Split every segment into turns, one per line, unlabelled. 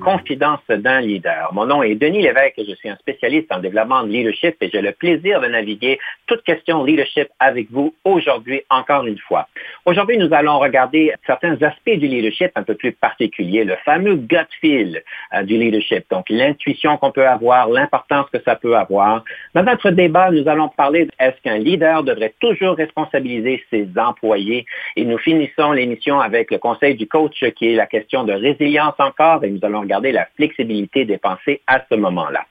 Confidence d'un leader. Mon nom est Denis Lévesque et je suis un spécialiste en développement de leadership et j'ai le plaisir de naviguer toute question leadership avec vous aujourd'hui encore une fois. Aujourd'hui, nous allons regarder certains aspects du leadership un peu plus particuliers, le fameux gut feel euh, du leadership, donc l'intuition qu'on peut avoir, l'importance que ça peut avoir. Dans notre débat, nous allons parler est-ce qu'un leader devrait toujours responsabiliser ses employés et nous finissons l'émission avec le conseil du coach qui est la question de résilience encore et nous allons regarder la flexibilité des pensées à ce moment-là.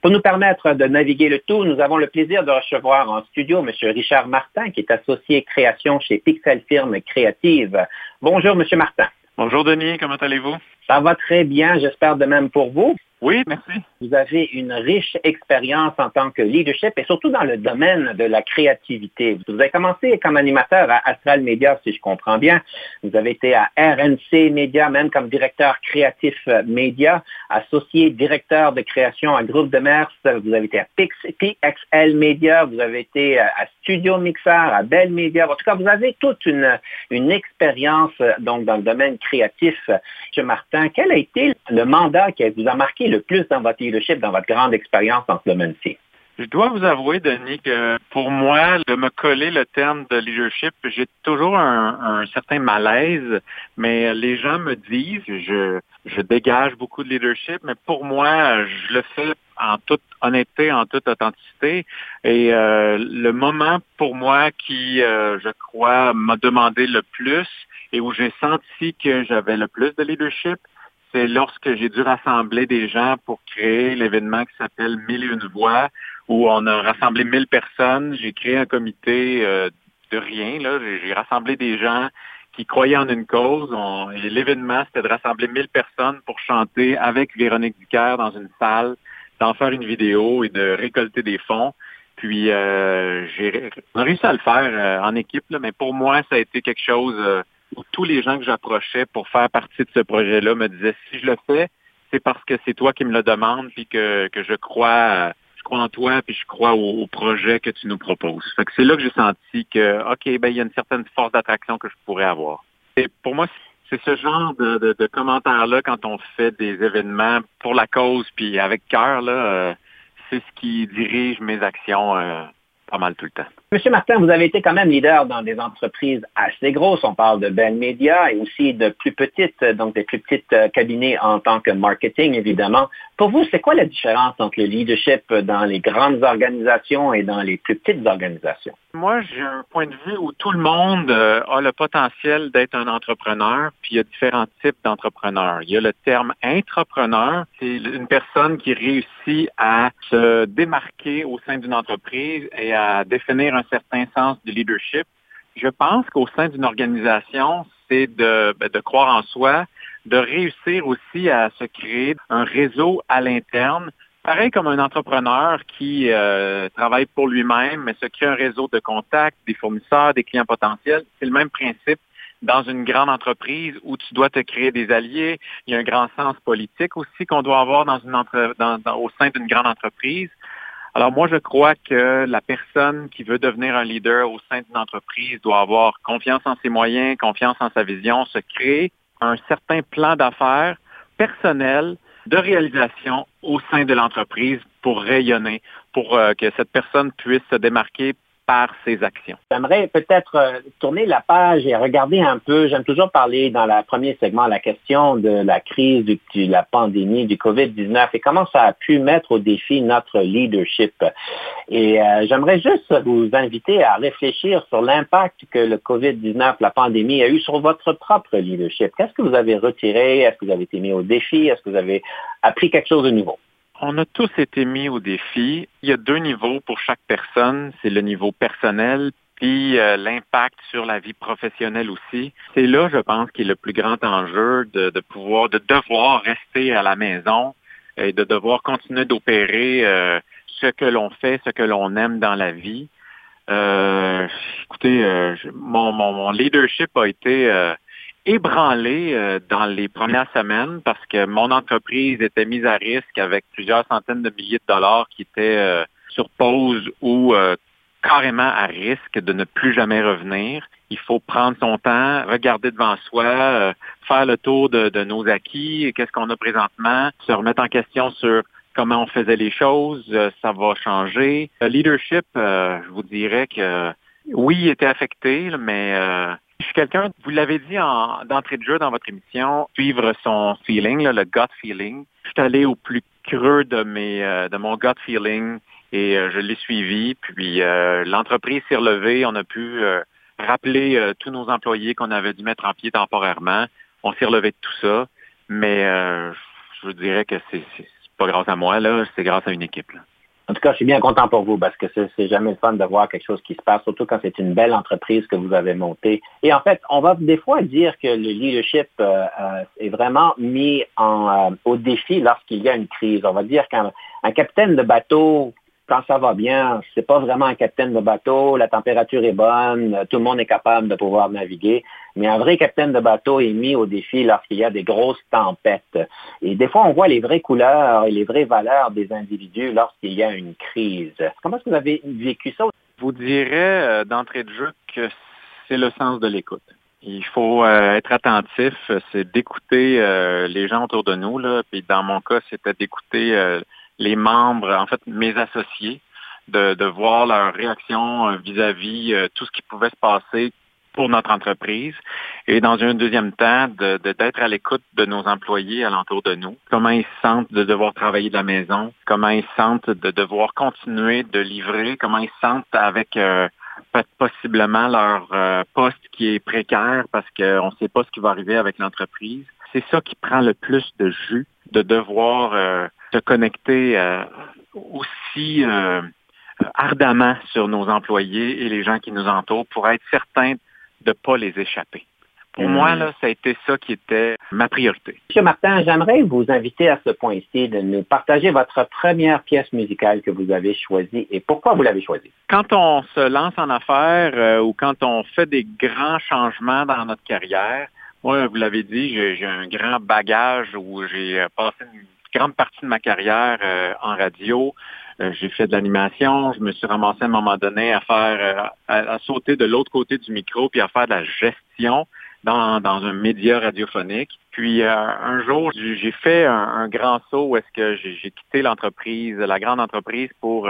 Pour nous permettre de naviguer le tout, nous avons le plaisir de recevoir en studio M. Richard Martin, qui est associé création chez Pixel Firme Créative. Bonjour, M. Martin.
Bonjour, Denis. Comment allez-vous?
Ça va très bien, j'espère de même pour vous.
Oui, merci.
Vous avez une riche expérience en tant que leadership et surtout dans le domaine de la créativité. Vous avez commencé comme animateur à Astral Media, si je comprends bien. Vous avez été à RNC Media, même comme directeur créatif média, associé directeur de création à Groupe de Mers. Vous avez été à PXL Media, vous avez été à Studio Mixer, à Bell Media. En tout cas, vous avez toute une, expérience donc dans le domaine créatif. M. Martin, quel a été le mandat qui vous a marqué le plus dans votre leadership, dans votre grande expérience dans ce domaine-ci?
Je dois vous avouer, Denis, que pour moi, de me coller le terme de leadership, j'ai toujours un, certain malaise, mais les gens me disent, je, je dégage beaucoup de leadership, mais pour moi, je le fais en toute honnêteté, en toute authenticité. Et euh, le moment pour moi qui, euh, je crois, m'a demandé le plus et où j'ai senti que j'avais le plus de leadership, c'est lorsque j'ai dû rassembler des gens pour créer l'événement qui s'appelle Mille et une voix, où on a rassemblé mille personnes. J'ai créé un comité euh, de rien. Là. J'ai rassemblé des gens qui croyaient en une cause. l'événement, c'était de rassembler mille personnes pour chanter avec Véronique Ducaire dans une salle, d'en faire une vidéo et de récolter des fonds. Puis euh, j'ai réussi à le faire euh, en équipe, mais pour moi, ça a été quelque chose tous les gens que j'approchais pour faire partie de ce projet-là me disaient si je le fais, c'est parce que c'est toi qui me le demandes, puis que, que je crois je crois en toi, puis je crois au, projet que tu nous proposes. Fait que c'est là que j'ai senti que, OK, ben il y a une certaine force d'attraction que je pourrais avoir. Et pour moi, c'est ce genre de, de, commentaires-là quand on fait des événements pour la cause, puis avec cœur, là, euh, c'est ce qui dirige mes actions euh, pas mal tout le temps.
Monsieur Martin, vous avez été quand même leader dans des entreprises assez grosses. On parle de Bell Media et aussi de plus petites, donc des plus petites euh, cabinets en tant que marketing, évidemment. Pour vous, c'est quoi la différence entre le leadership dans les grandes organisations et dans les plus petites organisations?
Moi, j'ai un point de vue où tout le monde euh, a le potentiel d'être un entrepreneur, puis il y a différents types d'entrepreneurs. Il y a le terme intrapreneur, c'est une personne qui réussit à se démarquer au sein d'une entreprise et à définir un certain sens de leadership. Je pense qu'au sein d'une organisation, c'est de, ben, de croire en soi, de réussir aussi à se créer un réseau à l'interne, pareil comme un entrepreneur qui euh, travaille pour lui-même, mais se crée un réseau de contacts, des fournisseurs, des clients potentiels. C'est le même principe dans une grande entreprise où tu dois te créer des alliés. Il y a un grand sens politique aussi qu'on doit avoir dans une entre, dans, au sein d'une grande entreprise. Alors moi, je crois que la personne qui veut devenir un leader au sein d'une entreprise doit avoir confiance en ses moyens, confiance en sa vision, se créer un certain plan d'affaires personnel de réalisation au sein de l'entreprise pour rayonner, pour euh, que cette personne puisse se démarquer par ses actions.
J'aimerais peut-être euh, tourner la page et regarder un peu, j'aime toujours parler dans le premier segment la question de la crise de la pandémie du COVID-19 et comment ça a pu mettre au défi notre leadership. Et euh, j'aimerais juste vous inviter à réfléchir sur l'impact que le COVID-19, la pandémie, a eu sur votre propre leadership. Qu'est-ce que vous avez retiré? Est-ce que vous avez été mis au défi? Est-ce que vous avez appris quelque chose de nouveau?
On a tous été mis au défi. Il y a deux niveaux pour chaque personne. C'est le niveau personnel puis euh, l'impact sur la vie professionnelle aussi. C'est là, je pense, qu'il est le plus grand enjeu de, pouvoir, de devoir rester à la maison et de devoir continuer d'opérer euh, ce que l'on fait, ce que l'on aime dans la vie. Euh, écoutez, mon, mon, leadership a été ébranlé euh, dans les premières semaines parce que mon entreprise était mise à risque avec plusieurs centaines de milliers de dollars qui étaient euh, sur pause ou euh, carrément à risque de ne plus jamais revenir. Il faut prendre son temps, regarder devant soi, faire le tour de, de nos acquis, qu'est-ce qu'on a présentement, se remettre en question sur comment on faisait les choses, ça va changer. Le leadership, je vous dirais que oui, il était affecté, mais je suis quelqu'un, vous l'avez dit d'entrée de jeu dans votre émission, suivre son feeling, le gut feeling. Je suis allé au plus creux de mes euh, de mon gut feeling et euh, je l'ai suivi. Puis euh, l'entreprise s'est relevée, on a pu rappeler tous nos employés qu'on avait dû mettre en pied temporairement. On s'est relevé de tout ça, mais je vous dirais que c'est pas grâce à moi là, c'est grâce à une équipe. Là.
En tout cas, je suis bien content pour vous parce que c'est jamais le fun de voir quelque chose qui se passe, surtout quand c'est une belle entreprise que vous avez montée. Et en fait, on va des fois dire que le leadership euh, euh, est vraiment mis en, euh, au défi lorsqu'il y a une crise. On va dire qu'un capitaine de bateau quand ça va bien, c'est pas vraiment un capitaine de bateau, la température est bonne, tout le monde est capable de pouvoir naviguer, mais un vrai capitaine de bateau est mis au défi lorsqu'il y a des grosses tempêtes. Et des fois, on voit les vraies couleurs et les vraies valeurs des individus lorsqu'il y a une crise. Comment est-ce que vous avez vécu ça?
Je vous dirais euh, d'entrée de jeu que c'est le sens de l'écoute. Il faut euh, être attentif, c'est d'écouter euh, les gens autour de nous. Puis dans mon cas, c'était d'écouter les membres, en fait mes associés, de, voir leur réaction euh, vis-à-vis euh, tout ce qui pouvait se passer pour notre entreprise. Et dans un deuxième temps d'être à l'écoute de nos employés alentour de nous, comment ils se sentent de devoir travailler de la maison, comment ils se sentent de devoir continuer de livrer, comment ils se sentent avec euh, possiblement leur poste qui est précaire parce qu'on ne sait pas ce qui va arriver avec l'entreprise. C'est ça qui prend le plus de jus, de devoir se connecter euh, aussi euh, ardemment sur nos employés et les gens qui nous entourent pour être certain de ne pas les échapper. Pour moi, mm. là, ça a été ça qui était ma priorité.
Monsieur Martin, j'aimerais vous inviter à ce point-ci de nous partager votre première pièce musicale que vous avez choisie et pourquoi vous l'avez choisie.
Quand on se lance en affaires euh, ou quand on fait des grands changements dans notre carrière, moi, vous l'avez dit, j'ai un grand bagage où j'ai passé une grande partie de ma carrière euh, en radio. Euh, j'ai fait de l'animation. Je me suis ramassé à un moment donné à faire, euh, à, sauter de l'autre côté du micro puis à faire de la gestion dans, dans un média radiophonique. Puis un jour, j'ai fait un, grand saut où est-ce que j'ai quitté l'entreprise, la grande entreprise pour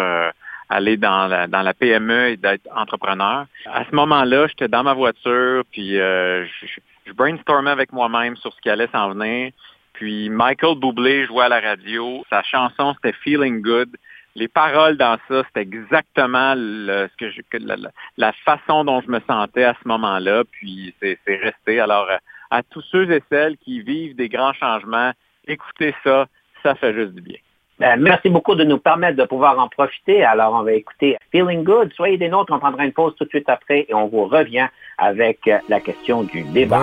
aller dans la, dans la PME et d'être entrepreneur. À ce moment-là, j'étais dans ma voiture, puis je, je brainstormais avec moi-même sur ce qui allait s'en venir. Puis Michael Bublé jouait à la radio. Sa chanson, c'était Feeling Good. Les paroles dans ça, c'était exactement le, ce que je, la, façon dont je me sentais à ce moment-là. Puis c'est resté. Alors, à tous ceux et celles qui vivent des grands changements, écoutez ça, ça fait juste du bien.
Ben, merci beaucoup de nous permettre de pouvoir en profiter. Alors, on va écouter Feeling Good. Soyez des nôtres, on prendra une pause tout de suite après et on vous revient avec la question du débat.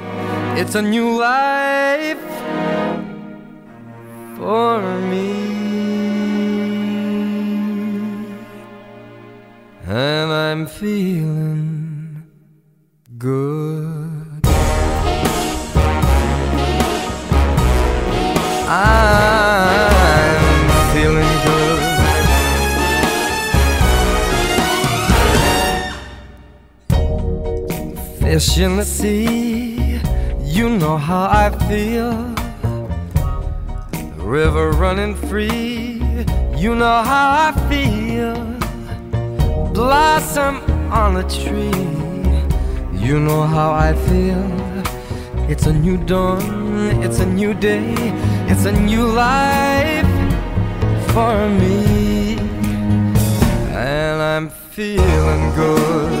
It's a new life for me. And I'm feeling good. I'm feeling good. Fish in the sea, you know how I feel. The river running free, you know how I feel. Blossom on a tree, you know how I feel. It's a new dawn, it's a new day, it's a new life for me. And I'm feeling good.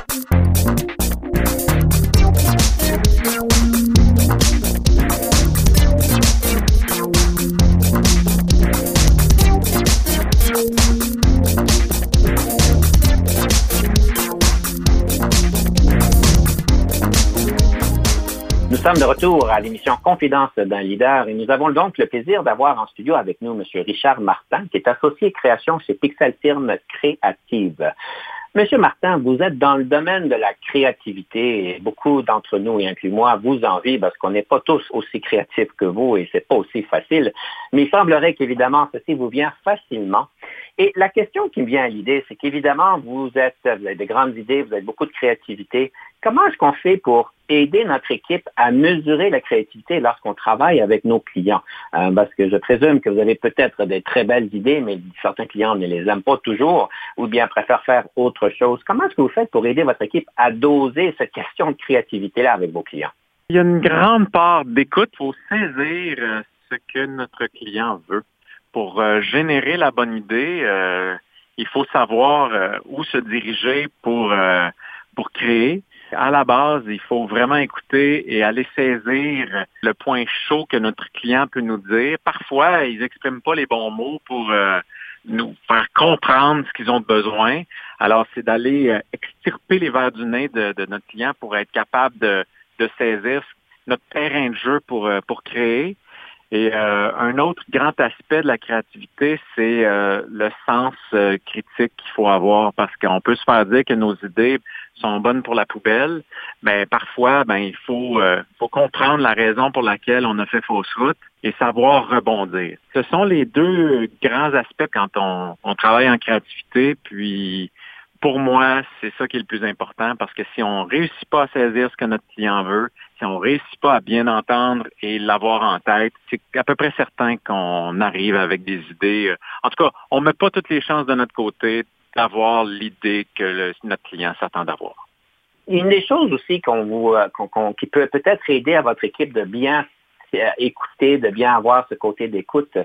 sommes de retour à l'émission Confidence d'un leader et nous avons donc le plaisir d'avoir en studio avec nous M. Richard Martin, qui est associé création chez Pixel Firme Créative. Monsieur Martin, vous êtes dans le domaine de la créativité et beaucoup d'entre nous, y inclus moi, vous envient parce qu'on n'est pas tous aussi créatifs que vous et c'est pas aussi facile. Mais il semblerait qu'évidemment, ceci vous vient facilement. Et la question qui me vient à l'idée, c'est qu'évidemment, vous êtes, vous avez de grandes idées, vous avez beaucoup de créativité. Comment est-ce qu'on fait pour aider notre équipe à mesurer la créativité lorsqu'on travaille avec nos clients? Euh, parce que je présume que vous avez peut-être des très belles idées, mais certains clients ne les aiment pas toujours ou bien préfèrent faire autre chose. Comment est-ce que vous faites pour aider votre équipe à doser cette question de créativité-là avec vos clients?
Il y a une grande part d'écoute. Il faut saisir euh, ce que notre client veut. Pour euh, générer la bonne idée, euh, il faut savoir euh, où se diriger pour, euh, pour créer. À la base, il faut vraiment écouter et aller saisir le point chaud que notre client peut nous dire. Parfois, ils n'expriment pas les bons mots pour euh, nous faire comprendre ce qu'ils ont besoin. Alors, c'est d'aller euh, extirper les verres du nez de, de notre client pour être capable de, de saisir notre terrain de jeu pour, pour créer. Et euh, un autre grand aspect de la créativité, c'est euh, le sens euh, critique qu'il faut avoir parce qu'on peut se faire dire que nos idées sont bonnes pour la poubelle, mais parfois, ben il faut, faut comprendre la raison pour laquelle on a fait fausse route et savoir rebondir. Ce sont les deux grands aspects quand on, on travaille en créativité, puis pour moi, c'est ça qui est le plus important parce que si on réussit pas à saisir ce que notre client veut, si on réussit pas à bien entendre et l'avoir en tête, c'est à peu près certain qu'on arrive avec des idées. Euh, en tout cas, on met pas toutes les chances de notre côté d'avoir l'idée que notre client s'attend d'avoir.
Une des choses aussi qu'on euh, qui peut peut-être aider à votre équipe de bien euh, écouter, de bien avoir ce côté d'écoute,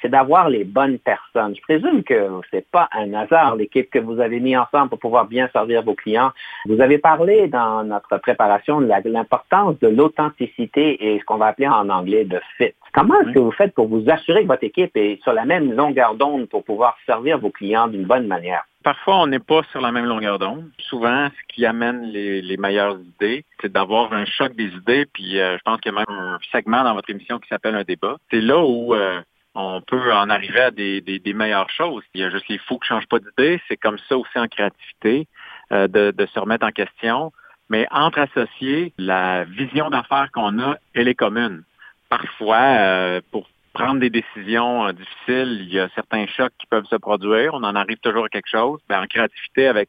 c'est d'avoir les bonnes personnes. Je présume que ce n'est pas un hasard l'équipe que vous avez mis ensemble pour pouvoir bien servir vos clients. Vous avez parlé dans notre préparation de l'importance de l'authenticité et ce qu'on va appeler en anglais de fit. Comment est-ce que vous faites pour vous assurer que votre équipe est sur la même longueur d'onde pour pouvoir servir vos clients d'une bonne manière?
Parfois, on n'est pas sur la même longueur d'onde. Souvent, ce qui amène les, meilleures idées, c'est d'avoir un choc des idées. Puis, euh, je pense qu'il y a même un segment dans votre émission qui s'appelle un débat. C'est là où euh, on peut en arriver à des, meilleures choses. Il y a juste les fous qui ne changent pas d'idée. C'est comme ça aussi en créativité, euh, de, se remettre en question. Mais entre associés, la vision d'affaires qu'on a, elle est commune. Parfois, euh, pour prendre des décisions euh, difficiles, il y a certains chocs qui peuvent se produire. On en arrive toujours à quelque chose. Ben, en créativité avec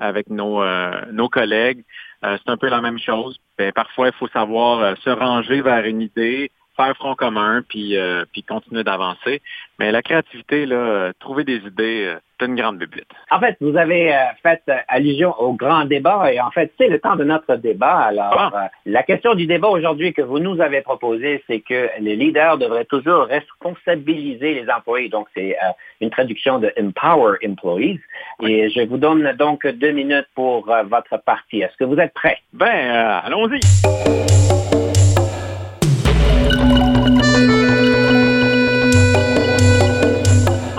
avec nos, nos collègues, c'est un peu la même chose. Ben, parfois, il faut savoir se ranger vers une idée, faire front commun puis, euh, puis continuer d'avancer. Mais la créativité, là, euh, trouver des idées, euh, c'est une grande bibite.
En fait, vous avez fait allusion au grand débat et en fait, c'est le temps de notre débat. Alors, ah. la question du débat aujourd'hui que vous nous avez proposé, c'est que les leaders devraient toujours responsabiliser les employés. Donc, c'est une traduction de Empower Employees. Et je vous donne donc deux minutes pour votre partie. Est-ce que vous êtes prêts?
Ben, allons-y.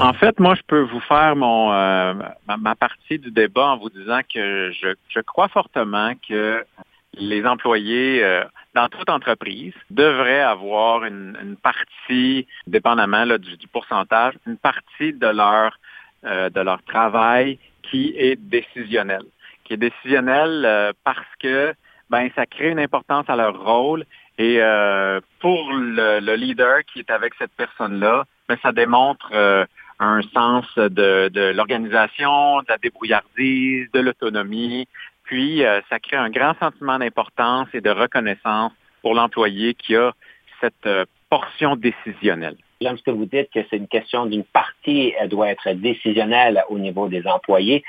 En fait, moi, je peux vous faire mon euh, ma, partie du débat en vous disant que je, crois fortement que les employés euh, dans toute entreprise devraient avoir une, partie, dépendamment du, pourcentage, une partie de leur euh, de leur travail qui est décisionnel, qui est décisionnel parce que ben ça crée une importance à leur rôle et pour le, le, leader qui est avec cette personne-là, ben ça démontre un sens de, l'organisation, de la débrouillardise, de l'autonomie. Puis, euh, ça crée un grand sentiment d'importance et de reconnaissance pour l'employé qui a cette euh, portion décisionnelle.
J'aime ce que vous dites que c'est une question d'une partie, elle doit être décisionnelle au niveau des employés.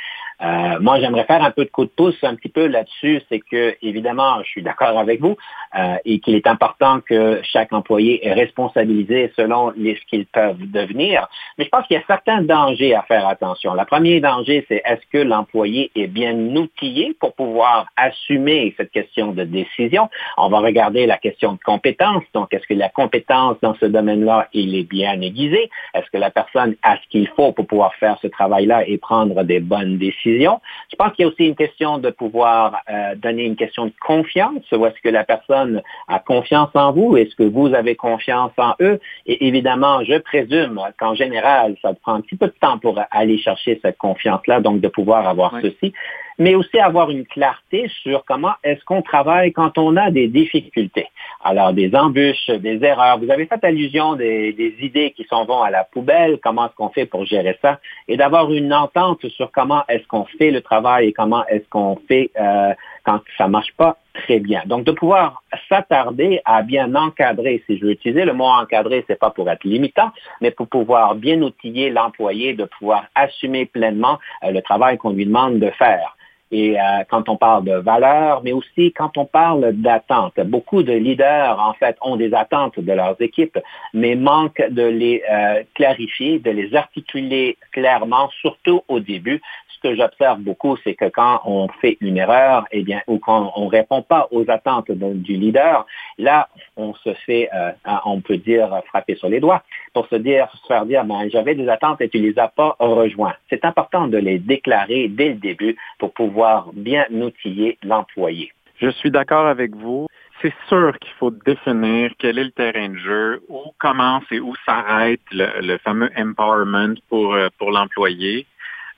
Euh, moi, j'aimerais faire un peu de coup de pouce un petit peu là-dessus. C'est que, évidemment, je suis d'accord avec vous euh, et qu'il est important que chaque employé est responsabilisé selon les, ce qu'ils peuvent devenir. Mais je pense qu'il y a certains dangers à faire attention. Le premier danger, c'est est-ce que l'employé est bien outillé pour pouvoir assumer cette question de décision? On va regarder la question de compétence. Donc, est-ce que la compétence dans ce domaine-là, il est bien aiguisée? Est-ce que la personne a ce qu'il faut pour pouvoir faire ce travail-là et prendre des bonnes décisions? Je pense qu'il y a aussi une question de pouvoir euh, donner une question de confiance. Où est-ce que la personne a confiance en vous? Est-ce que vous avez confiance en eux? Et évidemment, je présume qu'en général, ça prend un petit peu de temps pour aller chercher cette confiance-là, donc de pouvoir avoir ceci mais aussi avoir une clarté sur comment est-ce qu'on travaille quand on a des difficultés. Alors, des embûches, des erreurs. Vous avez fait allusion des, des idées qui s'en vont à la poubelle, comment est-ce qu'on fait pour gérer ça, et d'avoir une entente sur comment est-ce qu'on fait le travail et comment est-ce qu'on fait euh, quand ça marche pas très bien. Donc, de pouvoir s'attarder à bien encadrer, si je veux utiliser le mot encadrer, c'est pas pour être limitant, mais pour pouvoir bien outiller l'employé de pouvoir assumer pleinement euh, le travail qu'on lui demande de faire. Et euh, quand on parle de valeurs, mais aussi quand on parle d'attentes. Beaucoup de leaders, en fait, ont des attentes de leurs équipes, mais manquent de les euh, clarifier, de les articuler clairement, surtout au début, que j'observe beaucoup, c'est que quand on fait une erreur, eh bien, ou quand on répond pas aux attentes du leader, là, on se fait, euh, on peut dire, frapper sur les doigts pour se dire, se faire dire, ben, j'avais des attentes et tu les as pas rejoints. C'est important de les déclarer dès le début pour pouvoir bien outiller l'employé.
Je suis d'accord avec vous. c'est sûr qu'il faut définir quel est le terrain de jeu, où commence et où s'arrête le, fameux empowerment pour, euh, pour l'employé.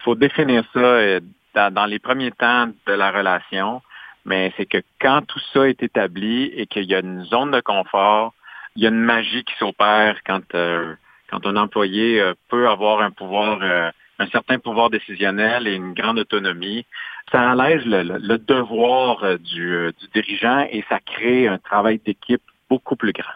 Faut définir ça euh, dans, les premiers temps de la relation, mais c'est que quand tout ça est établi et qu'il y a une zone de confort, il y a une magie qui s'opère quand, euh, quand un employé peut avoir un pouvoir, un certain pouvoir décisionnel et une grande autonomie ça allège le, devoir euh, du, euh, du, dirigeant et ça crée un travail d'équipe beaucoup plus grand.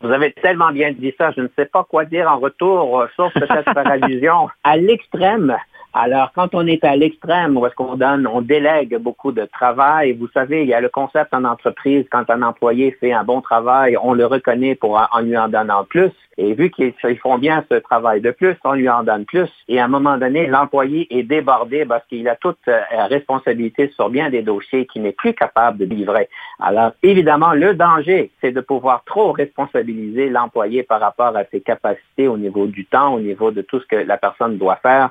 Vous avez tellement bien dit ça, je ne sais pas quoi dire en retour, euh, sauf peut-être faire allusion à l'extrême. Alors, quand on est à l'extrême, où est-ce qu'on donne, on délègue beaucoup de travail, vous savez, il y a le concept en entreprise, quand un employé fait un bon travail, on le reconnaît pour en lui en donnant plus. Et vu qu'ils font bien ce travail de plus, on lui en donne plus. Et à un moment donné, l'employé est débordé parce qu'il a toute euh, responsabilité sur bien des dossiers qu'il n'est plus capable de livrer. Alors, évidemment, le danger, c'est de pouvoir trop responsabiliser l'employé par rapport à ses capacités au niveau du temps, au niveau de tout ce que la personne doit faire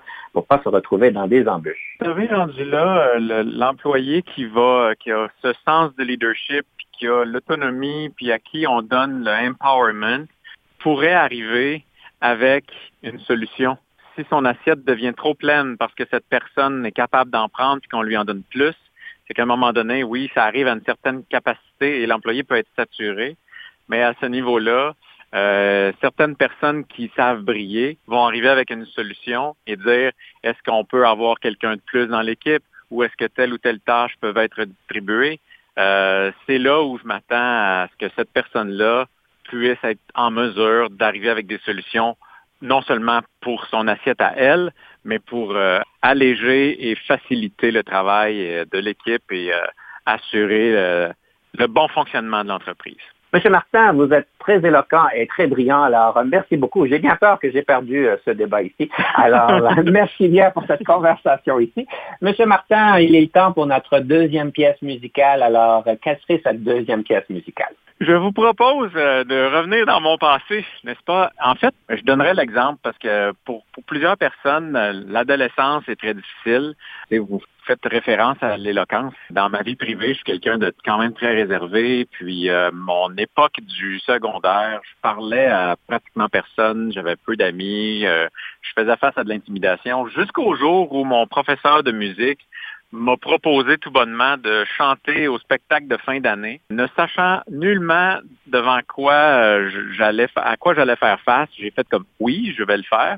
retrouver dans des embûches.
Vous avez rendu là, euh, l'employé qui va, qui a ce sens de leadership, qui a l'autonomie, puis à qui on donne le empowerment, pourrait arriver avec une solution. Si son assiette devient trop pleine parce que cette personne est capable d'en prendre et qu'on lui en donne plus, c'est qu'à un moment donné, oui, ça arrive à une certaine capacité et l'employé peut être saturé. Mais à ce niveau-là, euh, certaines personnes qui savent briller vont arriver avec une solution et dire est-ce qu'on peut avoir quelqu'un de plus dans l'équipe ou est-ce que telle ou telle tâche peut être distribuée? Euh, c'est là où je m'attends à ce que cette personne-là puisse être en mesure d'arriver avec des solutions non seulement pour son assiette à elle, mais pour euh, alléger et faciliter le travail de l'équipe et assurer le bon fonctionnement de l'entreprise.
Monsieur Martin, vous êtes très éloquent et très brillant. Alors, merci beaucoup. J'ai bien peur que j'ai perdu ce débat ici. Alors, merci bien pour cette conversation ici. Monsieur Martin, il est le temps pour notre deuxième pièce musicale. Alors, quelle serait cette deuxième pièce musicale?
Je vous propose euh, de revenir dans mon passé, n'est-ce pas? En fait, je donnerai l'exemple parce que pour, plusieurs personnes, euh, l'adolescence est très difficile. Et vous faites référence à l'éloquence. Dans ma vie privée, je suis quelqu'un de quand même très réservé. Puis euh, mon époque du secondaire, je parlais à pratiquement personne, j'avais peu d'amis, je faisais face à de l'intimidation jusqu'au jour où mon professeur de musique m'a proposé tout bonnement de chanter au spectacle de fin d'année, ne sachant nullement devant quoi euh, j'allais à quoi j'allais faire face. J'ai fait comme oui, je vais le faire.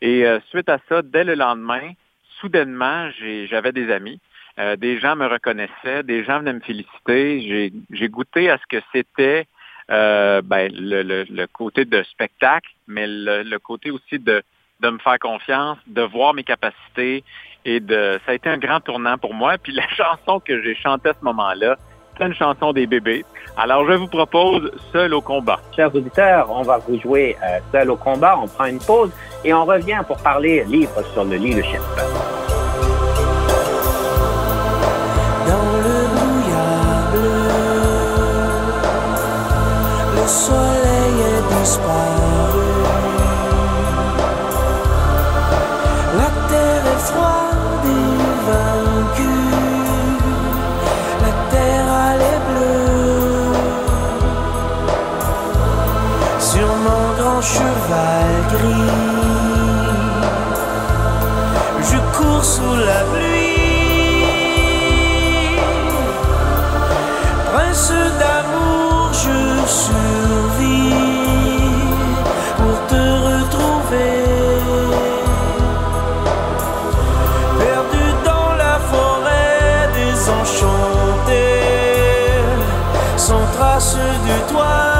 Et euh, suite à ça, dès le lendemain, soudainement, j'avais des amis. Euh, des gens me reconnaissaient, des gens venaient me féliciter. J'ai goûté à ce que c'était ben, le, côté de spectacle, mais le, côté aussi de, me faire confiance, de voir mes capacités et ça a été un grand tournant pour moi. Puis la chanson que j'ai chantée à ce moment-là, c'est une chanson des bébés. Alors je vous propose Seul au combat.
Chers auditeurs, on va vous jouer euh, Seul au combat. On prend une pause et on revient pour parler livre sur le leadership.
Dans le brouillard le soleil est disparu. Je cours sous la pluie. Prince d'amour, je survis pour te retrouver. Perdu dans la forêt désenchantée, sans trace de toi.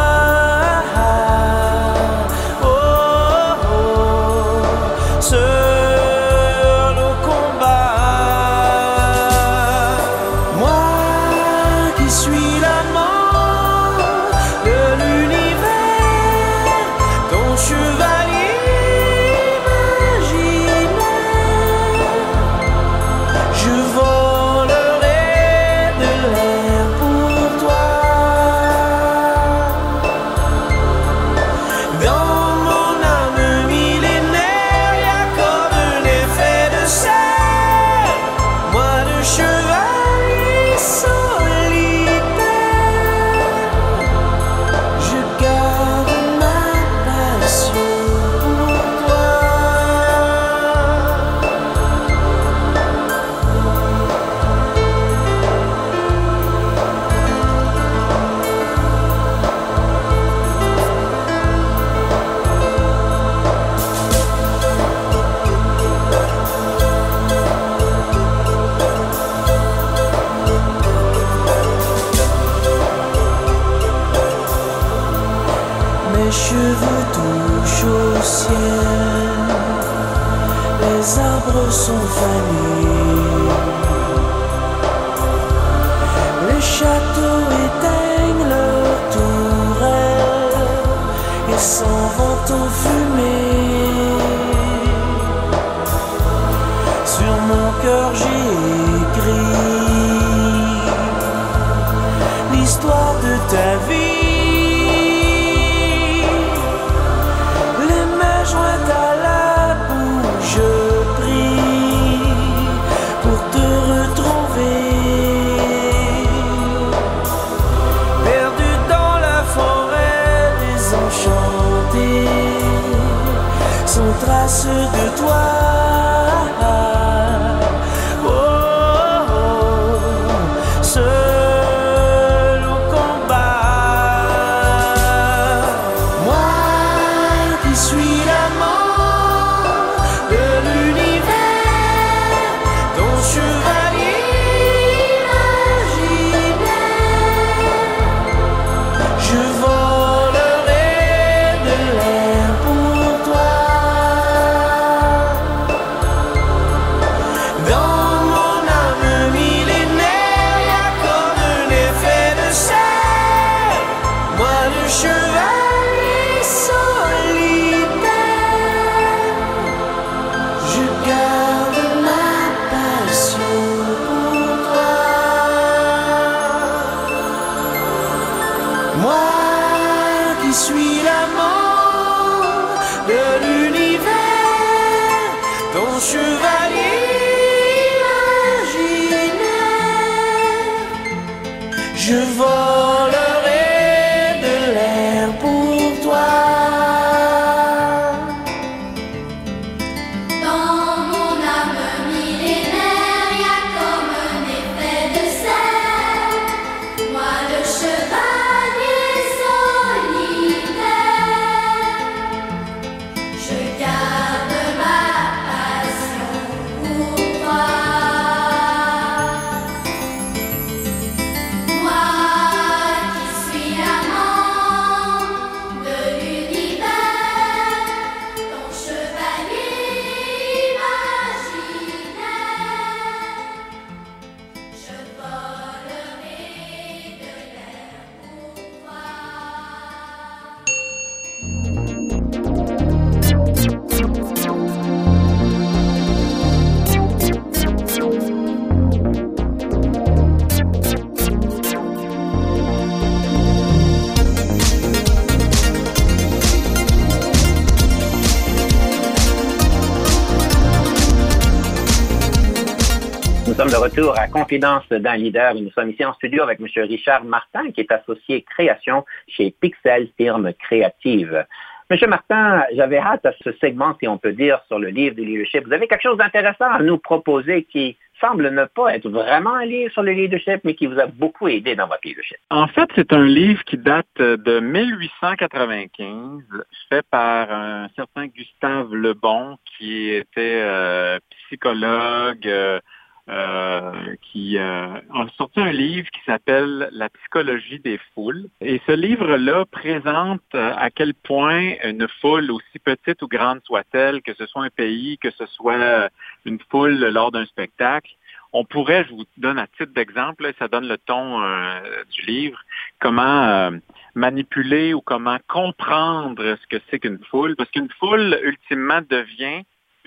Retour à Confidence d'un leader nous sommes ici en studio avec M. Richard Martin, qui est associé création chez Pixel, firme créative. M. Martin, j'avais hâte à ce segment, si on peut dire, sur le livre du leadership. Vous avez quelque chose d'intéressant à nous proposer qui semble ne pas être vraiment un livre sur le leadership, mais qui vous a beaucoup aidé dans votre leadership?
En fait, c'est un livre qui date de 1895, fait par un certain Gustave Lebon, qui était euh, psychologue, euh, euh, qui euh, a sorti un livre qui s'appelle La psychologie des foules. Et ce livre-là présente euh, à quel point une foule, aussi petite ou grande soit-elle, que ce soit un pays, que ce soit une foule lors d'un spectacle, on pourrait, je vous donne à titre d'exemple, ça donne le ton euh, du livre, comment euh, manipuler ou comment comprendre ce que c'est qu'une foule, parce qu'une foule, ultimement, devient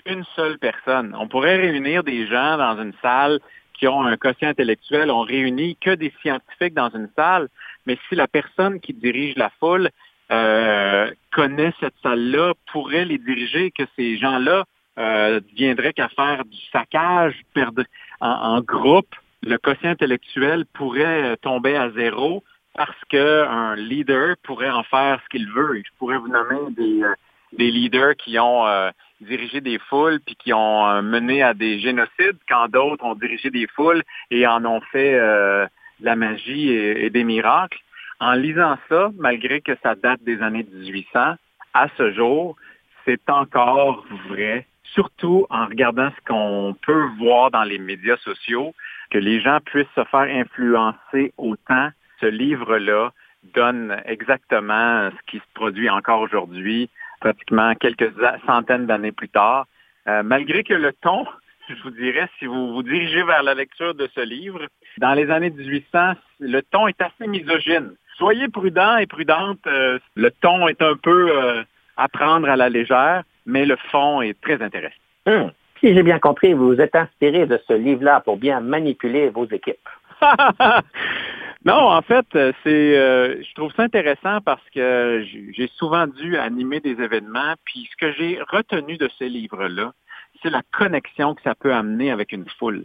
une seule personne. On pourrait réunir des gens dans une salle qui ont un quotient intellectuel, on réunit que des scientifiques dans une salle, mais si la personne qui dirige la foule euh, connaît cette salle-là, pourrait les diriger, que ces gens-là euh, viendraient qu'à faire du saccage perdre, en, en groupe, le quotient intellectuel pourrait tomber à zéro parce qu'un leader pourrait en faire ce qu'il veut. Je pourrais vous nommer des, euh, des leaders qui ont euh, dirigé des foules puis qui ont euh, mené à des génocides, quand d'autres ont dirigé des foules et en ont fait euh, de la magie et, et des miracles. En lisant ça, malgré que ça date des années 1800, à ce jour, c'est encore vrai, surtout en regardant ce qu'on peut voir dans les médias sociaux, que les gens puissent se faire influencer autant. Ce livre-là donne exactement ce qui se produit encore aujourd'hui, pratiquement quelques centaines d'années plus tard. Euh, malgré que le ton, je vous dirais, si vous vous dirigez vers la lecture de ce livre, dans les années 1800, le ton est assez misogyne. Soyez prudents et prudentes. euh, le ton est un peu euh, à prendre à la légère, mais le fond est très intéressant.
Hum. Si j'ai bien compris, vous vous êtes inspiré de ce livre-là pour bien manipuler vos équipes.
non, en fait, euh, c'est, euh, je trouve ça intéressant parce que j'ai souvent dû animer des événements, puis ce que j'ai retenu de ces livres-là, c'est la connexion que ça peut amener avec une foule.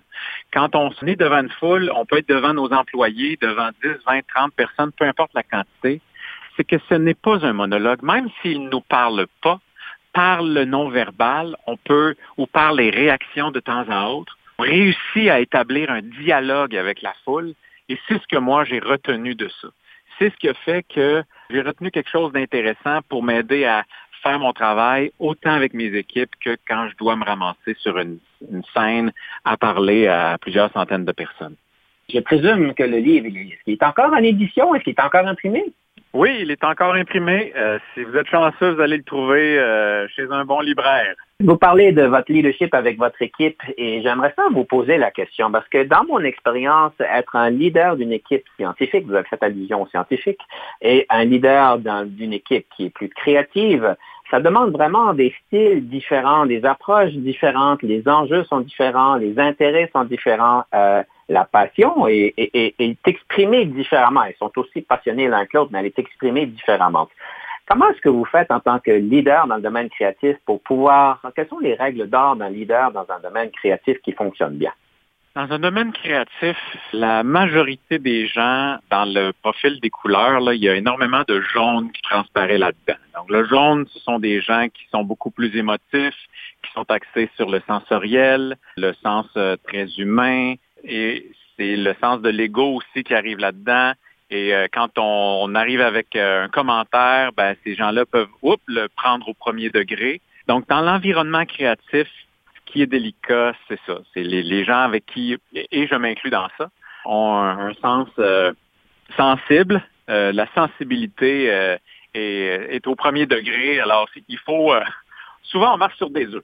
Quand on se met devant une foule, on peut être devant nos employés, devant 10, 20, 30 personnes, peu importe la quantité, c'est que ce n'est pas un monologue, même s'il ne nous parle pas, par le non-verbal, on peut, ou par les réactions de temps à autre, on réussit à établir un dialogue avec la foule, et c'est ce que moi j'ai retenu de ça. C'est ce qui a fait que j'ai retenu quelque chose d'intéressant pour m'aider à faire mon travail autant avec mes équipes que quand je dois me ramasser sur une, scène à parler à plusieurs centaines de personnes.
Je présume que le livre, est-ce qu'il est encore en édition? Est-ce qu'il est encore imprimé?
Oui, il est encore imprimé. Euh, si vous êtes chanceux, vous allez le trouver euh, chez un bon libraire.
Vous parlez de votre leadership avec votre équipe et j'aimerais ça vous poser la question parce que dans mon expérience, être un leader d'une équipe scientifique, vous avez fait allusion aux scientifiques, et un leader d'un- d'une équipe qui est plus créative, ça demande vraiment des styles différents, des approches différentes, les enjeux sont différents, les intérêts sont différents, euh, la passion est, exprimée différemment. Ils sont aussi passionnés l'un que l'autre, mais elle est exprimée différemment. Comment est-ce que vous faites en tant que leader dans le domaine créatif pour pouvoir, quelles sont les règles d'or d'un leader dans un domaine créatif qui fonctionne bien?
Dans un domaine créatif, la majorité des gens, dans le profil des couleurs, il y a énormément de jaune qui transparaît là-dedans. Donc, le jaune, ce sont des gens qui sont beaucoup plus émotifs, qui sont axés sur le sensoriel, le sens euh, très humain, et c'est le sens de l'ego aussi qui arrive là-dedans. Et euh, quand on, arrive avec euh, un commentaire, ben, ces gens-là peuvent oups, le prendre au premier degré. Donc, dans l'environnement créatif, ce qui est délicat, c'est ça. C'est les, gens avec qui, et je m'inclus dans ça, ont un, sens euh, sensible. Euh, la sensibilité euh, est, est au premier degré. Alors, il faut... souvent, on marche sur des œufs,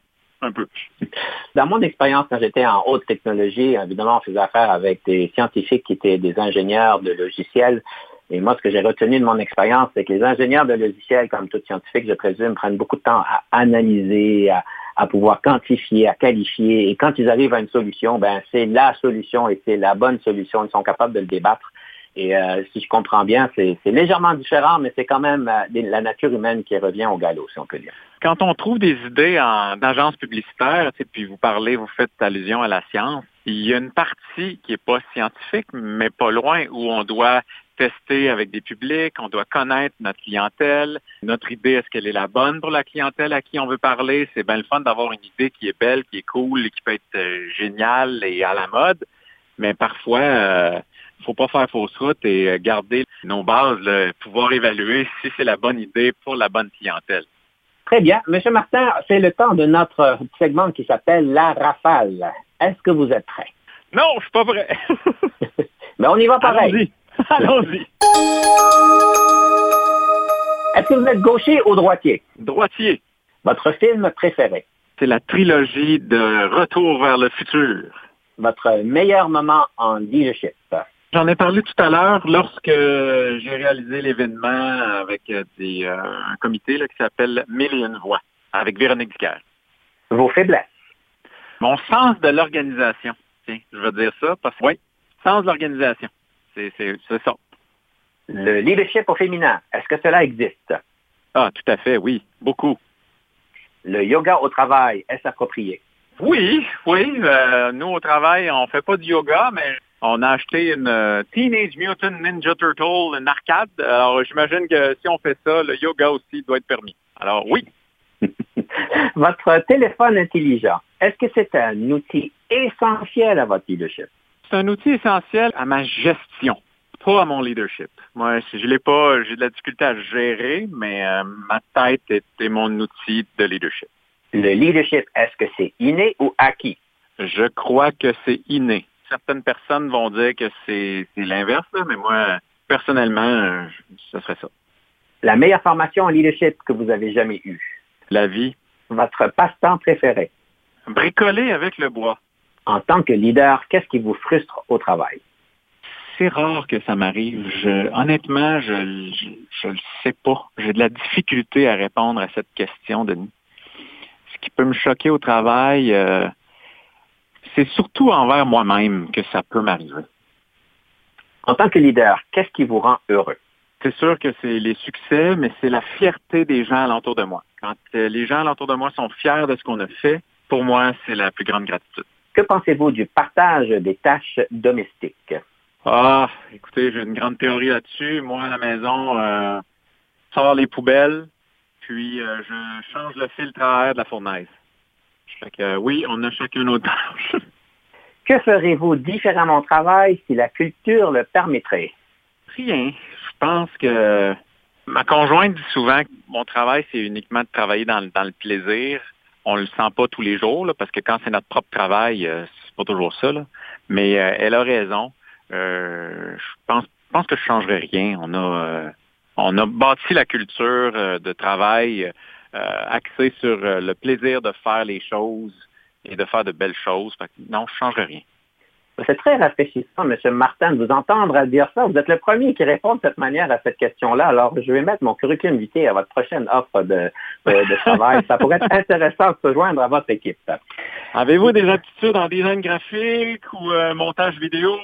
Dans mon expérience, quand j'étais en haute technologie, évidemment, on faisait affaire avec des scientifiques qui étaient des ingénieurs de logiciels. Et moi, ce que j'ai retenu de mon expérience, c'est que les ingénieurs de logiciels, comme tout scientifique, je présume, prennent beaucoup de temps à analyser, à, à pouvoir quantifier, à qualifier. Et quand ils arrivent à une solution, ben c'est la solution et c'est la bonne solution. Ils sont capables de le débattre. Et euh, si je comprends bien, c'est légèrement différent, mais c'est quand même euh, la nature humaine qui revient au galop, si on peut dire.
Quand on trouve des idées en agence publicitaire, tu sais, puis vous parlez, vous faites allusion à la science, il y a une partie qui est pas scientifique, mais pas loin, où on doit tester avec des publics, on doit connaître notre clientèle. Notre idée, est-ce qu'elle est la bonne pour la clientèle à qui on veut parler? C'est bien le fun d'avoir une idée qui est belle, qui est cool, qui peut être euh, géniale et à la mode. Mais parfois, euh, faut pas faire fausse route et euh, garder nos bases, là, pouvoir évaluer si c'est la bonne idée pour la bonne clientèle.
Très bien. Monsieur Martin, c'est le temps de notre segment qui s'appelle La Rafale. Est-ce que vous êtes prêt?
Non, je suis pas prêt.
Mais on y va pareil.
Allons-y. Allons-y.
Est-ce que vous êtes gaucher ou droitier?
Droitier.
Votre film préféré?
C'est la trilogie de Retour vers le futur.
Votre meilleur moment en leadership?
J'en ai parlé tout à l'heure lorsque j'ai réalisé l'événement avec euh, des, euh, un comité là, qui s'appelle Mille et une voix avec Véronique Dicker.
Vos faiblesses?
Mon sens de l'organisation. Je vais dire ça parce que oui, sens de l'organisation. C'est, ça.
Le leadership au féminin, est-ce que cela existe?
Ah, tout à fait, oui, beaucoup.
Le yoga au travail, est-ce approprié?
Oui, oui. euh, nous, au travail, on fait pas de yoga, mais on a acheté une euh, Teenage Mutant Ninja Turtle, une arcade. Alors, j'imagine que si on fait ça, le yoga aussi doit être permis. Alors, oui.
Votre téléphone intelligent, est-ce que c'est un outil essentiel à votre leadership?
C'est un outil essentiel à ma gestion, pas à mon leadership. Moi, si je l'ai pas, j'ai de la difficulté à gérer, mais euh, ma tête est mon outil de leadership.
Le leadership, est-ce que c'est inné ou acquis?
Je crois que c'est inné. Certaines personnes vont dire que c'est l'inverse, mais moi, personnellement, ce serait ça.
La meilleure formation en leadership que vous avez jamais eue?
La vie,
Votre passe-temps préféré?
Bricoler avec le bois.
En tant que leader, qu'est-ce qui vous frustre au travail?
C'est rare que ça m'arrive. Honnêtement, je ne le sais pas. J'ai de la difficulté à répondre à cette question, Denis. Ce qui peut me choquer au travail, euh, c'est surtout envers moi-même que ça peut m'arriver.
En tant que leader, qu'est-ce qui vous rend heureux?
C'est sûr que c'est les succès, mais c'est la fierté des gens alentour de moi. Quand euh, les gens alentour de moi sont fiers de ce qu'on a fait, pour moi, c'est la plus grande gratitude.
Que pensez-vous du partage des tâches domestiques?
Ah, écoutez, j'ai une grande théorie là-dessus. Moi, à la maison, euh, sors les poubelles, puis euh, je change le filtre à air de la fournaise. Fait que, euh, oui, on a chacun nos tâches.
Que ferez-vous différemment au travail si la culture le permettrait?
Rien. Je pense que ma conjointe dit souvent que mon travail, c'est uniquement de travailler dans, le- dans le plaisir. On le sent pas tous les jours, là, parce que quand c'est notre propre travail, euh, c'est pas toujours ça. là. Mais euh, elle a raison. Euh, je pense, que je changerais rien. On a, on a bâti la culture de travail euh, axée sur euh, le plaisir de faire les choses et de faire de belles choses. Fait que non, je changerais rien.
C'est très rafraîchissant, M. Martin, de vous entendre à dire ça. Vous êtes le premier qui répond de cette manière à cette question-là. Alors, je vais mettre mon curriculum vitae à votre prochaine offre de, de- de travail. Ça pourrait être intéressant de se joindre à votre équipe.
Avez-vous des aptitudes en design graphique ou euh, montage vidéo?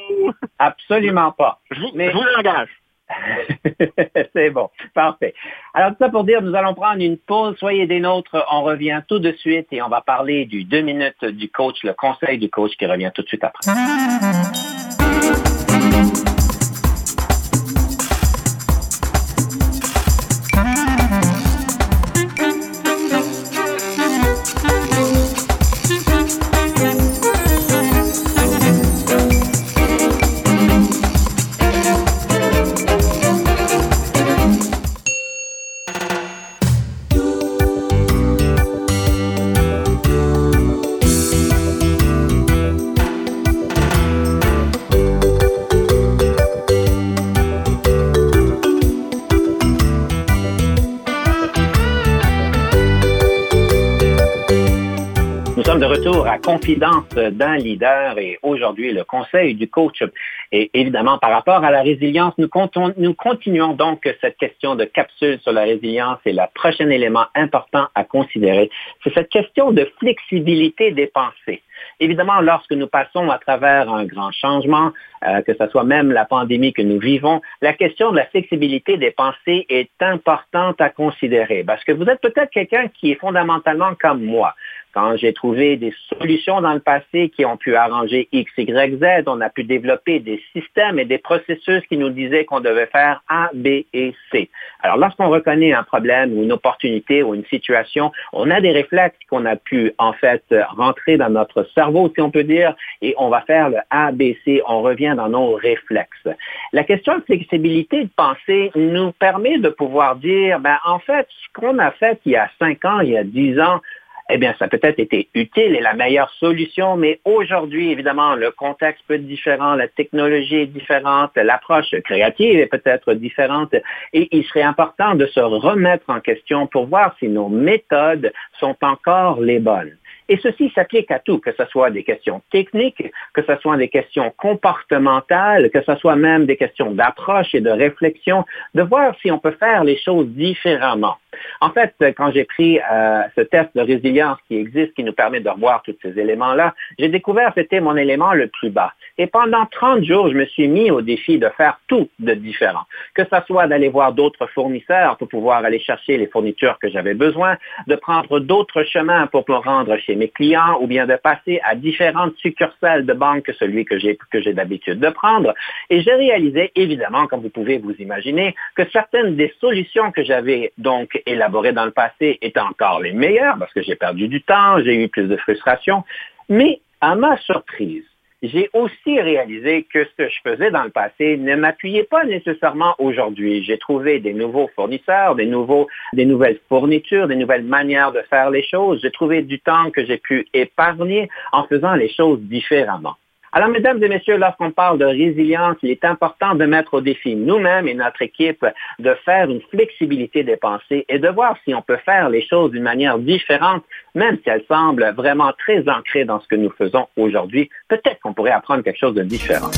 Absolument pas.
Je vous,
Mais-
je vous engage.
C'est bon. Parfait. Alors, tout ça pour dire, nous allons prendre une pause. Soyez des nôtres. On revient tout de suite et on va parler du deux minutes du coach, le conseil du coach qui revient tout de suite après. Confidence d'un leader et aujourd'hui le conseil du coach. Et évidemment, par rapport à la résilience, nous, continuons donc cette question de capsule sur la résilience et le prochain élément important à considérer, c'est cette question de flexibilité des pensées. Évidemment, lorsque nous passons à travers un grand changement, euh, que ce soit même la pandémie que nous vivons, la question de la flexibilité des pensées est importante à considérer parce que vous êtes peut-être quelqu'un qui est fondamentalement comme moi. Quand j'ai trouvé des solutions dans le passé qui ont pu arranger X, Y, Z, on a pu développer des systèmes et des processus qui nous disaient qu'on devait faire A, B et C. Alors, lorsqu'on reconnaît un problème ou une opportunité ou une situation, on a des réflexes qu'on a pu, en fait, rentrer dans notre cerveau, si on peut dire, et on va faire le A, B, C. On revient dans nos réflexes. La question de flexibilité de pensée nous permet de pouvoir dire, ben, en fait, ce qu'on a fait il y a cinq ans, il y a dix ans, eh bien, ça peut-être été utile et la meilleure solution, mais aujourd'hui, évidemment, le contexte peut être différent, la technologie est différente, l'approche créative est peut-être différente et il serait important de se remettre en question pour voir si nos méthodes sont encore les bonnes. Et ceci s'applique à tout, que ce soit des questions techniques, que ce soit des questions comportementales, que ce soit même des questions d'approche et de réflexion, de voir si on peut faire les choses différemment. En fait, quand j'ai pris euh, ce test de résilience qui existe, qui nous permet de revoir tous ces éléments-là, j'ai découvert que c'était mon élément le plus bas. Et pendant 30 jours, je me suis mis au défi de faire tout de différent. Que ce soit d'aller voir d'autres fournisseurs pour pouvoir aller chercher les fournitures que j'avais besoin, de prendre d'autres chemins pour me rendre chez mes clients ou bien de passer à différentes succursales de banque que celui que j'ai que j'ai d'habitude de prendre. Et j'ai réalisé, évidemment, comme vous pouvez vous imaginer, que certaines des solutions que j'avais donc élaborées dans le passé étaient encore les meilleures parce que j'ai perdu du temps, j'ai eu plus de frustration. Mais à ma surprise, j'ai aussi réalisé que ce que je faisais dans le passé ne m'appuyait pas nécessairement aujourd'hui. J'ai trouvé des nouveaux fournisseurs, des, nouvelles fournitures, des nouvelles manières de faire les choses. J'ai trouvé du temps que j'ai pu épargner en faisant les choses différemment. Alors, mesdames et messieurs, lorsqu'on parle de résilience, il est important de mettre au défi nous-mêmes et notre équipe de faire une flexibilité des pensées et de voir si on peut faire les choses d'une manière différente, même si elles semblent vraiment très ancrées dans ce que nous faisons aujourd'hui. Peut-être qu'on pourrait apprendre quelque chose de différent.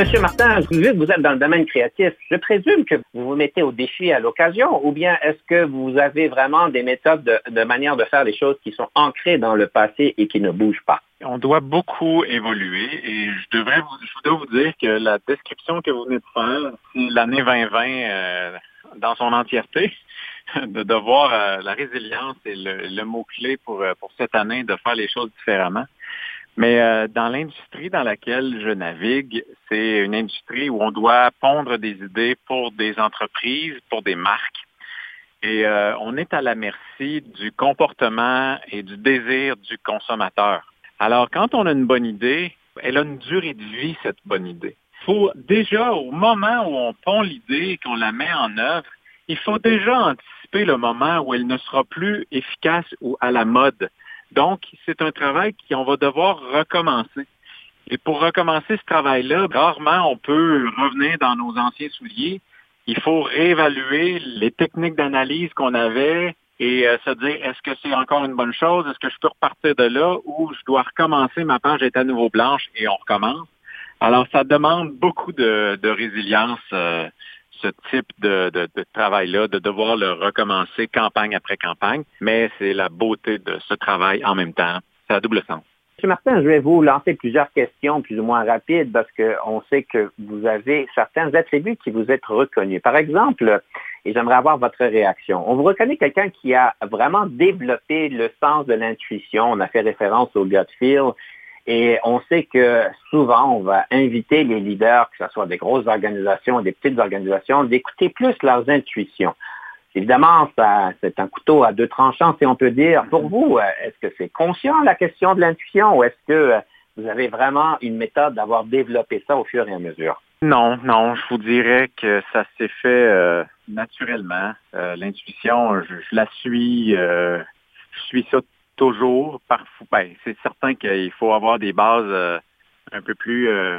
Monsieur Martin, vu que vous êtes dans le domaine créatif, je présume que vous vous mettez au défi à l'occasion ou bien est-ce que vous avez vraiment des méthodes de, manière de faire les choses qui sont ancrées dans le passé et qui ne bougent pas?
On doit beaucoup évoluer et je devrais vous, dois vous dire que la description que vous venez de faire, l'année 2020 euh, dans son entièreté, de, voir euh, la résilience et le, mot-clé euh, pour cette année de faire les choses différemment. Mais euh, dans l'industrie dans laquelle je navigue, c'est une industrie où on doit pondre des idées pour des entreprises, pour des marques. Et euh, on est à la merci du comportement et du désir du consommateur. Alors, quand on a une bonne idée, elle a une durée de vie, cette bonne idée. Il faut déjà, au moment où on pond l'idée et qu'on la met en œuvre, il faut déjà anticiper le moment où elle ne sera plus efficace ou à la mode. Donc, c'est un travail qu'on va devoir recommencer. Et pour recommencer ce travail-là, rarement on peut revenir dans nos anciens souliers. Il faut réévaluer les techniques d'analyse qu'on avait et euh, se dire est-ce que c'est encore une bonne chose, est-ce que je peux repartir de là ou je dois recommencer, ma page est à nouveau blanche et on recommence. Alors, ça demande beaucoup de, de résilience. Euh, ce type de, travail-là, de devoir le recommencer campagne après campagne, mais c'est la beauté de ce travail en même temps. C'est à double sens.
M. Martin, je vais vous lancer plusieurs questions plus ou moins rapides parce qu'on sait que vous avez certains attributs qui vous êtes reconnus. Par exemple, et j'aimerais avoir votre réaction, on vous reconnaît quelqu'un qui a vraiment développé le sens de l'intuition. On a fait référence au gut et on sait que souvent, on va inviter les leaders, que ce soit des grosses organisations ou des petites organisations, d'écouter plus leurs intuitions. Évidemment, ça, c'est un couteau à deux tranchants, si on peut dire. Pour vous, euh, est-ce que c'est conscient la question de l'intuition ou est-ce que euh, vous avez vraiment une méthode d'avoir développé ça au fur et à mesure?
Non, non, je vous dirais que ça s'est fait euh, naturellement. Euh, l'intuition, je, je, la suis, euh, je suis ça toujours, parfois, ben, c'est certain qu'il faut avoir des bases euh, un peu plus... Euh,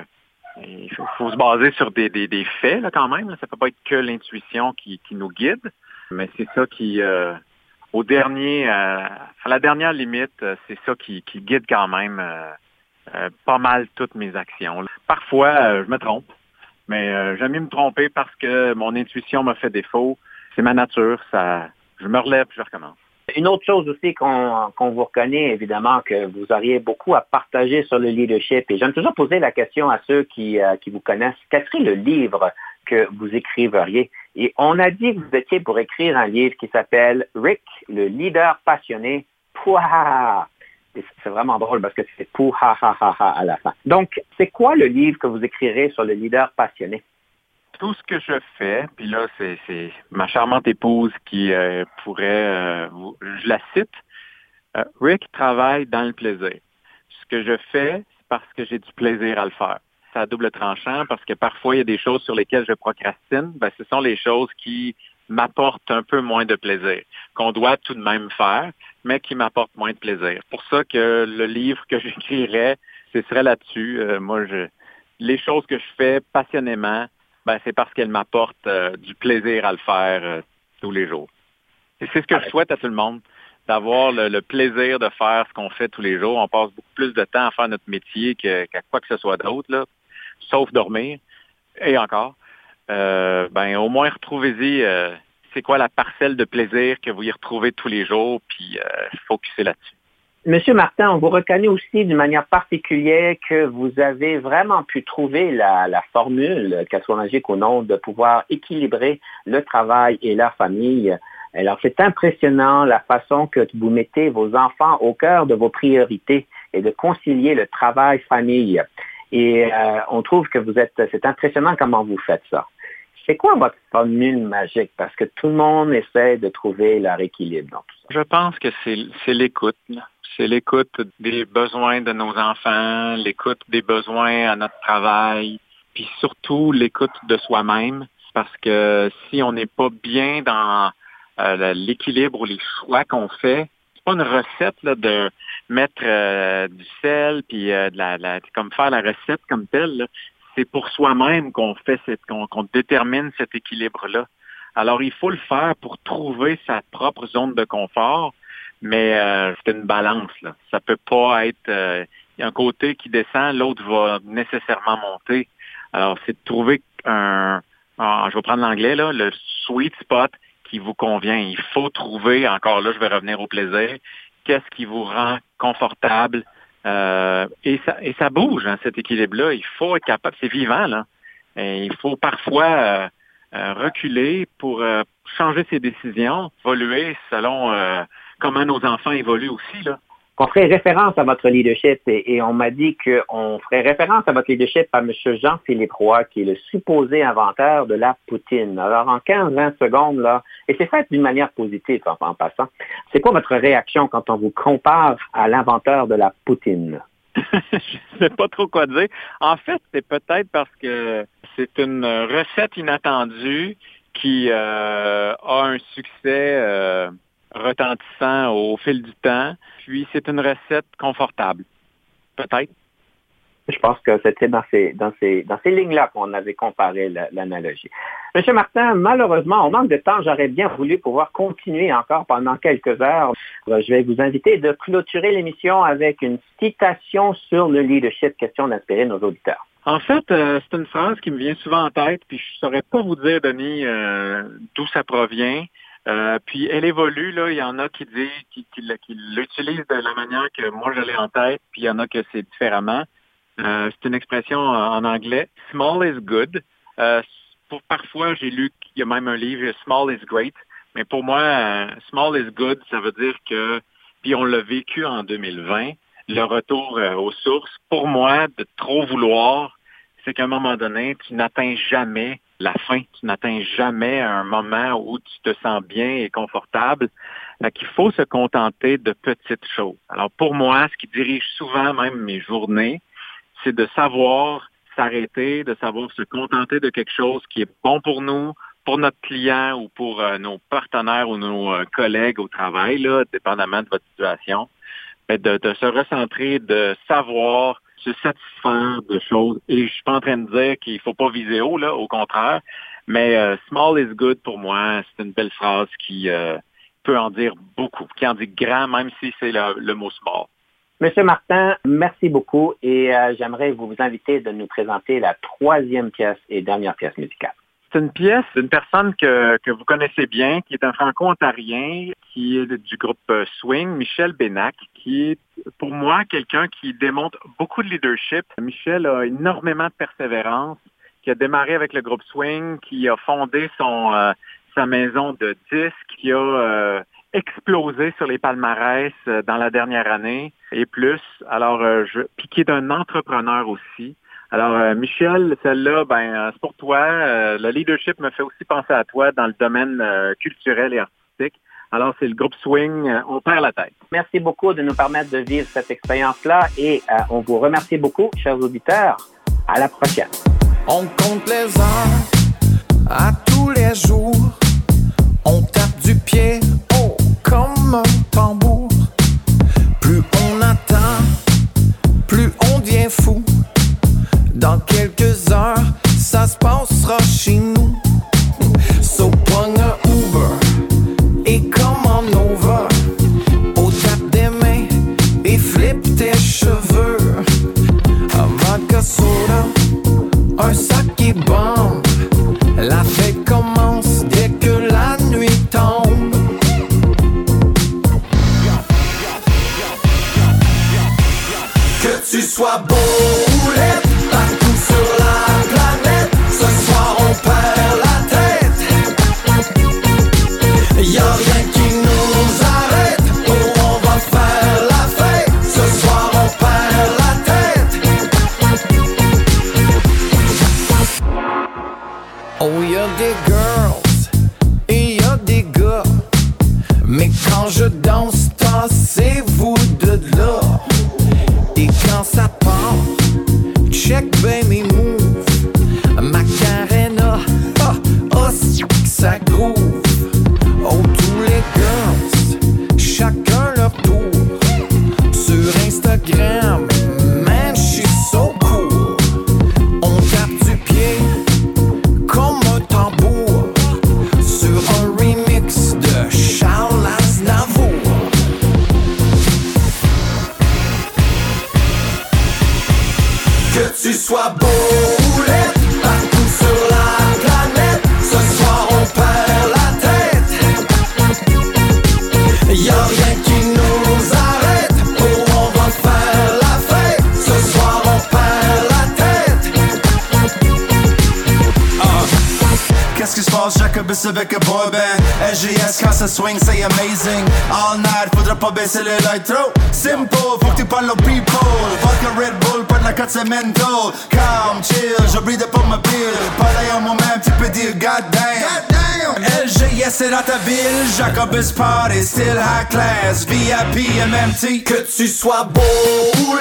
il faut, se baser sur des, faits quand même. Ça peut pas être que l'intuition qui, nous guide, mais c'est ça qui, euh, au dernier, à la dernière limite, c'est ça qui, guide quand même pas mal toutes mes actions. Parfois, je me trompe, mais j'aime mieux me tromper parce que mon intuition m'a fait défaut. C'est ma nature, ça, je me relève, je recommence.
Une autre chose aussi qu'on qu vous reconnaît, évidemment, que vous auriez beaucoup à partager sur le leadership. Et j'aime toujours poser la question à ceux qui, euh, qui vous connaissent. Quel serait le livre que vous écriveriez? Et on a dit que vous étiez pour écrire un livre qui s'appelle Rick, le leader passionné. Pouah! C'est vraiment drôle parce que c'est pour ha ha ha ha à la fin. Donc, c'est quoi le livre que vous écrirez sur le leader passionné?
Tout ce que je fais, puis là, c'est ma charmante épouse qui euh, pourrait, euh, je la cite, euh, Rick travaille dans le plaisir. Ce que je fais, c'est parce que j'ai du plaisir à le faire. C'est à double tranchant parce que parfois, il y a des choses sur lesquelles je procrastine. Ben, ce sont les choses qui m'apportent un peu moins de plaisir, qu'on doit tout de même faire, mais qui m'apportent moins de plaisir. Pour ça que le livre que j'écrirais, ce serait là-dessus. moi, je, les choses que je fais passionnément, ben, c'est parce qu'elle m'apporte euh, du plaisir à le faire euh, tous les jours. Et c'est ce que je souhaite à tout le monde, d'avoir le, le, plaisir de faire ce qu'on fait tous les jours. On passe beaucoup plus de temps à faire notre métier qu'à qu quoi que ce soit d'autre, sauf dormir. Et encore, euh, ben au moins retrouvez-y euh, c'est quoi la parcelle de plaisir que vous y retrouvez tous les jours, puis euh, focussez là-dessus.
Monsieur Martin, on vous reconnaît aussi d'une manière particulière que vous avez vraiment pu trouver la, la formule, qu'elle soit magique ou non, de pouvoir équilibrer le travail et la famille. Alors, c'est impressionnant la façon que vous mettez vos enfants au cœur de vos priorités et de concilier le travail-famille. Et euh, on trouve que vous êtes, c'est impressionnant comment vous faites ça. C'est quoi votre formule magique? Parce que tout le monde essaie de trouver leur équilibre dans tout ça.
Je pense que c'est l'écoute C'est l'écoute des besoins de nos enfants, l'écoute des besoins à notre travail, puis surtout l'écoute de soi-même. Parce que si on n'est pas bien dans euh, l'équilibre ou les choix qu'on fait, c'est pas une recette là, de mettre euh, du sel puis euh, de la, comme faire la recette comme telle. là. C'est pour soi-même qu'on fait cette qu'on qu'on détermine cet équilibre-là. Alors il faut le faire pour trouver sa propre zone de confort, mais euh, c'est une balance. Là. Ça peut pas être euh, il y a un côté qui descend, l'autre va nécessairement monter. Alors c'est de trouver un je vais prendre l'anglais là, le sweet spot qui vous convient. Il faut trouver, encore là, je vais revenir au plaisir, qu'est-ce qui vous rend confortable. Euh, et, ça, et ça bouge, hein, cet équilibre-là. Il faut être capable, c'est vivant, là. Il faut parfois euh, euh, reculer pour euh, changer ses décisions, évoluer selon comment nos enfants évoluent aussi, là.
qu'on ferait référence à votre leadership et, et on m'a dit qu'on ferait référence à votre leadership à M. Jean-Philippe Roy, qui est le supposé inventeur de la poutine. Alors, en 15-20 secondes, là, et c'est fait d'une manière positive en, en passant, c'est quoi votre réaction quand on vous compare à l'inventeur de la poutine?
je sais pas trop quoi dire. En fait, c'est peut-être parce que c'est une recette inattendue qui euh, a un succès euh, retentissant au fil du temps. Puis c'est une recette confortable. Peut-être.
Je pense que c'était dans ces, dans ces, dans ces lignes-là qu'on avait comparé la- l'analogie. Monsieur Martin, malheureusement, on manque de temps. J'aurais bien voulu pouvoir continuer encore pendant quelques heures. Je vais vous inviter de clôturer l'émission avec une citation sur le leadership, question d'inspirer nos auditeurs.
En fait, euh, c'est une phrase qui me vient souvent en tête, puis je saurais pas vous dire, Denis, euh, d'où ça provient. Euh, puis elle évolue, là. Il y en a qui disent, qui, l'utilisent de la manière que moi je l'ai en tête, puis il y en a que c'est différemment. Euh, c'est une expression en, en anglais. Small is good. Euh, pour, parfois, j'ai lu qu'il y a même un livre, Small is great. Mais pour moi, euh, small is good, ça veut dire que, puis on l'a vécu en 2020, le retour euh, aux sources. Pour moi, de trop vouloir, c'est qu'à un moment donné, tu n'atteins jamais la fin. Tu n'atteins jamais un moment où tu te sens bien et confortable. Fait qu'il faut se contenter de petites choses. Alors pour moi, ce qui dirige souvent même mes journées, c'est de savoir s'arrêter, de savoir se contenter de quelque chose qui est bon pour nous, pour notre client ou pour euh, nos partenaires ou nos euh, collègues au travail, là, dépendamment de votre situation. Mais de, de se recentrer, de savoir se satisfaire de choses. Et je suis pas en train de dire qu'il faut pas viser haut, là, au contraire. Mais euh, small is good pour moi, c'est une belle phrase qui euh, peut en dire beaucoup, qui en dit grand, même si c'est le, mot small.
Monsieur Martin, merci beaucoup et euh, j'aimerais vous inviter de nous présenter la troisième pièce et dernière pièce musicale.
C'est une pièce d'une personne que, que vous connaissez bien, qui est un franco-ontarien, qui est du groupe euh, Swing, Michel Bénac, qui est pour moi quelqu'un qui démontre beaucoup de leadership. Michel a énormément de persévérance, qui a démarré avec le groupe Swing, qui a fondé son euh, sa maison de disques, qui a euh, explosé sur les palmarès euh, dans la dernière année et plus. Alors, euh, je, puis qui est un entrepreneur aussi. Alors, euh, Michel, celle-là, ben, euh, c'est pour toi. Euh, le leadership me fait aussi penser à toi dans le domaine euh, culturel et artistique. Alors, c'est le groupe Swing. euh, on perd la tête.
Merci beaucoup de nous permettre de vivre cette expérience-là et euh, on vous remercie beaucoup, chers auditeurs. À la prochaine.
On compte les heures à tous les jours. On tape du pied, oh, comme un tambour. Plus on attend, plus on devient fou. Dans quelques heures, ça se passera chez nous. So pogne un Uber et commande over. Au tape des mains et flip tes cheveux. Un vodka soda, un sac qui bombe. La fête commence dès que la nuit tombe. Que tu sois beau ou Y'a rien
baisser les lights trop Simple, faut que tu parles aux people. Vodka Red Bull, pas de la cote c'est mental Calm, chill, je bride pas ma pile. Parler en moi-même, tu peux dire goddamn. LGS c'est dans ta ville. Jacobus party, still high class. VIP, MMT
Que tu sois beau ou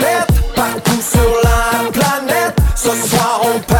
partout sur la planète, ce soir on perd